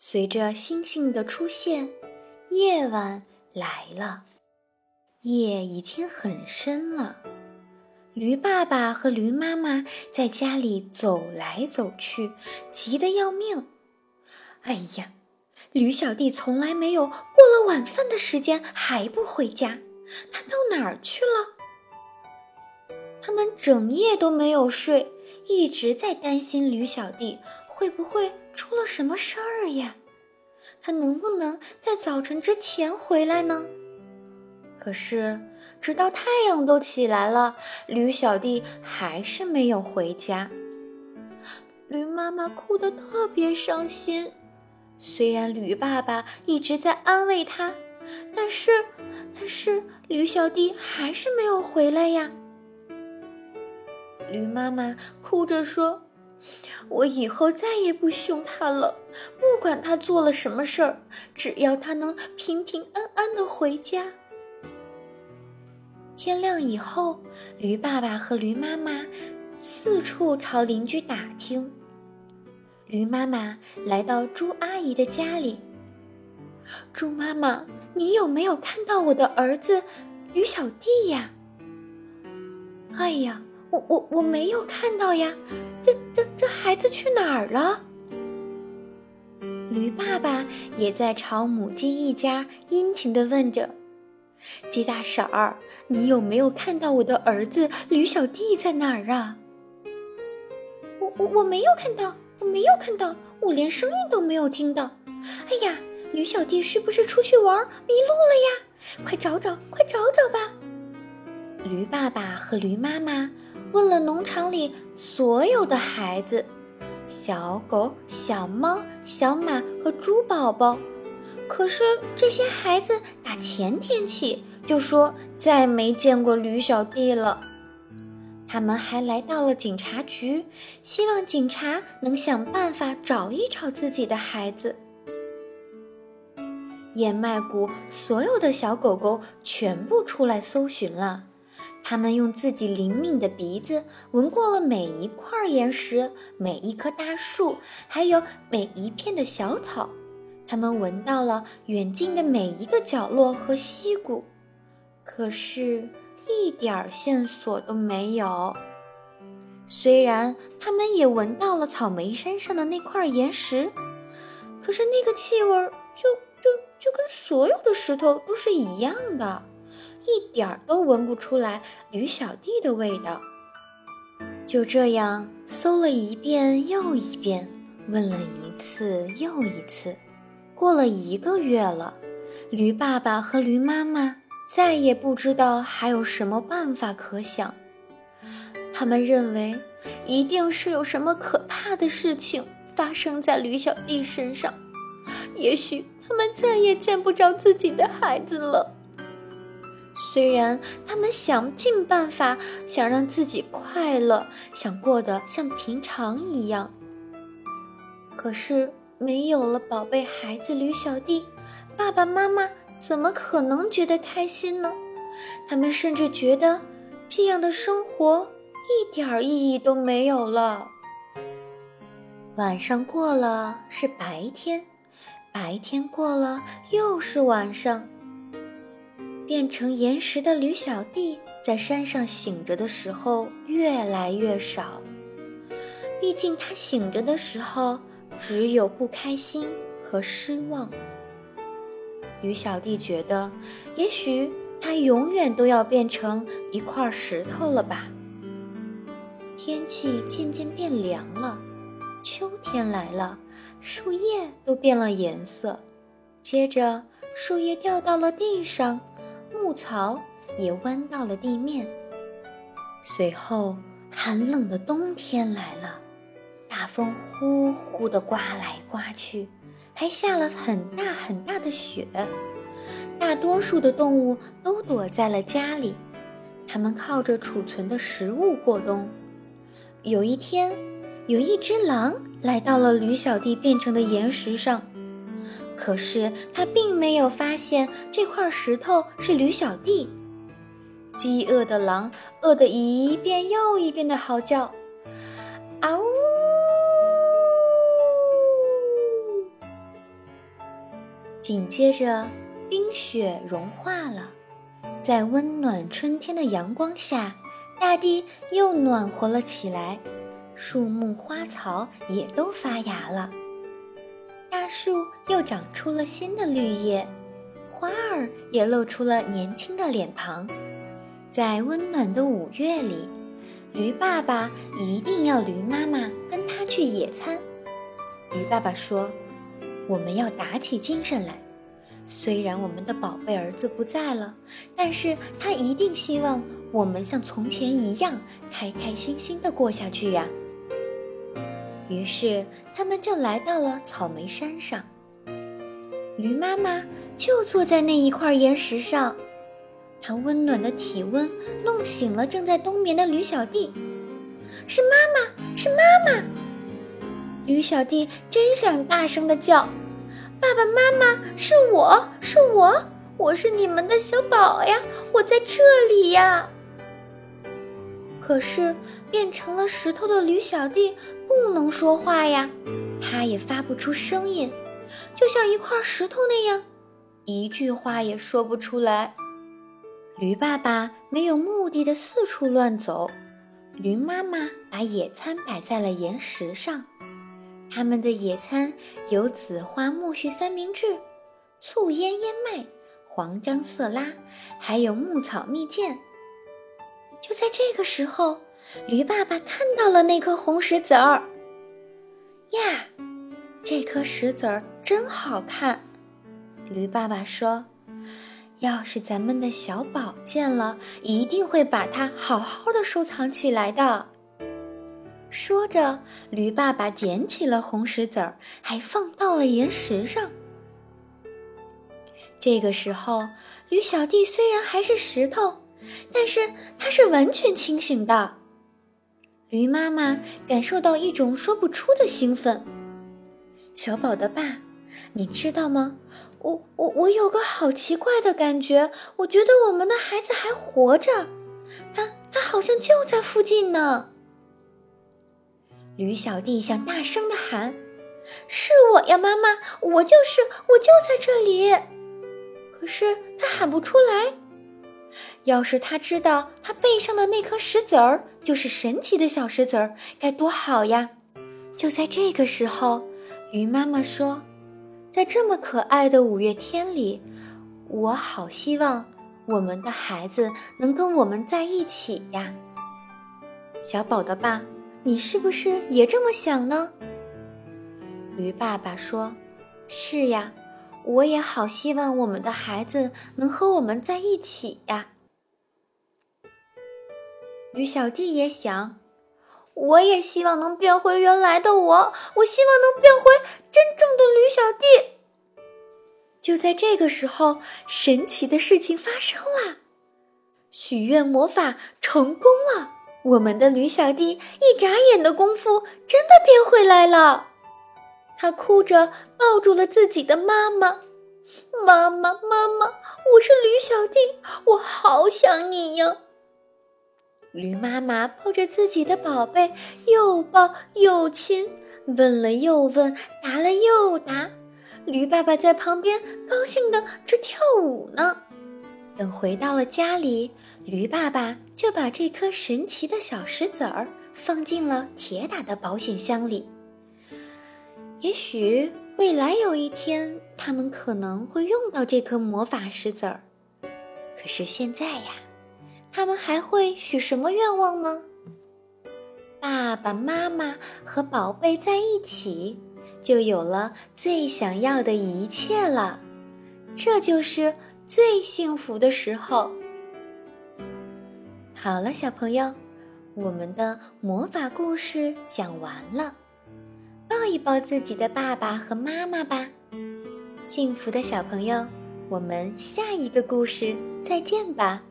随着星星的出现，夜晚来了。夜已经很深了。驴爸爸和驴妈妈在家里走来走去，急得要命。哎呀，驴小弟从来没有过了晚饭的时间还不回家，他到哪儿去了？他们整夜都没有睡，一直在担心驴小弟会不会出了什么事儿呀？他能不能在早晨之前回来呢？可是，直到太阳都起来了，驴小弟还是没有回家。驴妈妈哭得特别伤心。虽然驴爸爸一直在安慰他，但是，但是驴小弟还是没有回来呀。驴妈妈哭着说：“我以后再也不凶他了，不管他做了什么事儿，只要他能平平安安的回家。”天亮以后，驴爸爸和驴妈妈四处朝邻居打听。驴妈妈来到猪阿姨的家里。猪妈妈，你有没有看到我的儿子驴小弟呀？哎呀，我我我没有看到呀，这这这孩子去哪儿了？驴爸爸也在朝母鸡一家殷勤地问着。鸡大婶儿，你有没有看到我的儿子驴小弟在哪儿啊？我我我没有看到，我没有看到，我连声音都没有听到。哎呀，驴小弟是不是出去玩迷路了呀？快找找，快找找吧！驴爸爸和驴妈妈问了农场里所有的孩子，小狗、小猫、小马和猪宝宝。可是这些孩子打前天起就说再没见过驴小弟了。他们还来到了警察局，希望警察能想办法找一找自己的孩子。燕麦谷所有的小狗狗全部出来搜寻了，他们用自己灵敏的鼻子闻过了每一块岩石、每一棵大树，还有每一片的小草。他们闻到了远近的每一个角落和溪谷，可是，一点线索都没有。虽然他们也闻到了草莓山上的那块岩石，可是那个气味就就就跟所有的石头都是一样的，一点都闻不出来驴小弟的味道。就这样搜了一遍又一遍，问了一次又一次。过了一个月了，驴爸爸和驴妈妈再也不知道还有什么办法可想。他们认为，一定是有什么可怕的事情发生在驴小弟身上，也许他们再也见不着自己的孩子了。虽然他们想尽办法想让自己快乐，想过得像平常一样，可是。没有了宝贝孩子驴小弟，爸爸妈妈怎么可能觉得开心呢？他们甚至觉得这样的生活一点意义都没有了。晚上过了是白天，白天过了又是晚上。变成岩石的驴小弟在山上醒着的时候越来越少，毕竟他醒着的时候。只有不开心和失望。驴小弟觉得，也许他永远都要变成一块石头了吧。天气渐渐变凉了，秋天来了，树叶都变了颜色。接着，树叶掉到了地上，牧草也弯到了地面。随后，寒冷的冬天来了。大风呼呼地刮来刮去，还下了很大很大的雪。大多数的动物都躲在了家里，它们靠着储存的食物过冬。有一天，有一只狼来到了驴小弟变成的岩石上，可是它并没有发现这块石头是驴小弟。饥饿的狼饿得一遍又一遍的嚎叫：“嗷呜！”紧接着，冰雪融化了，在温暖春天的阳光下，大地又暖和了起来，树木花草也都发芽了，大树又长出了新的绿叶，花儿也露出了年轻的脸庞。在温暖的五月里，驴爸爸一定要驴妈妈跟他去野餐。驴爸爸说：“我们要打起精神来。虽然我们的宝贝儿子不在了，但是他一定希望我们像从前一样开开心心的过下去呀。”于是，他们就来到了草莓山上。驴妈妈就坐在那一块岩石上。它温暖的体温弄醒了正在冬眠的驴小弟，是妈妈，是妈妈！驴小弟真想大声的叫：“爸爸妈妈，是我是我，我是你们的小宝呀，我在这里呀！”可是变成了石头的驴小弟不能说话呀，他也发不出声音，就像一块石头那样，一句话也说不出来。驴爸爸没有目的的四处乱走，驴妈妈把野餐摆在了岩石上。他们的野餐有紫花苜蓿三明治、醋腌燕麦、黄姜色拉，还有牧草蜜饯。就在这个时候，驴爸爸看到了那颗红石子儿。呀，这颗石子儿真好看！驴爸爸说。要是咱们的小宝见了，一定会把它好好的收藏起来的。说着，驴爸爸捡起了红石子儿，还放到了岩石上。这个时候，驴小弟虽然还是石头，但是他是完全清醒的。驴妈妈感受到一种说不出的兴奋。小宝的爸，你知道吗？我我我有个好奇怪的感觉，我觉得我们的孩子还活着，他他好像就在附近呢。驴小弟想大声的喊：“是我呀，妈妈，我就是，我就在这里。”可是他喊不出来。要是他知道他背上的那颗石子儿就是神奇的小石子儿，该多好呀！就在这个时候，鱼妈妈说。在这么可爱的五月天里，我好希望我们的孩子能跟我们在一起呀。小宝的爸，你是不是也这么想呢？鱼爸爸说：“是呀，我也好希望我们的孩子能和我们在一起呀。”驴小弟也想。我也希望能变回原来的我，我希望能变回真正的驴小弟。就在这个时候，神奇的事情发生了，许愿魔法成功了。我们的驴小弟一眨眼的功夫，真的变回来了。他哭着抱住了自己的妈妈：“妈妈，妈妈，我是驴小弟，我好想你呀。”驴妈妈抱着自己的宝贝，又抱又亲，问了又问，答了又答。驴爸爸在旁边高兴的直跳舞呢。等回到了家里，驴爸爸就把这颗神奇的小石子儿放进了铁打的保险箱里。也许未来有一天，他们可能会用到这颗魔法石子儿。可是现在呀。他们还会许什么愿望呢？爸爸妈妈和宝贝在一起，就有了最想要的一切了。这就是最幸福的时候。好了，小朋友，我们的魔法故事讲完了。抱一抱自己的爸爸和妈妈吧，幸福的小朋友。我们下一个故事再见吧。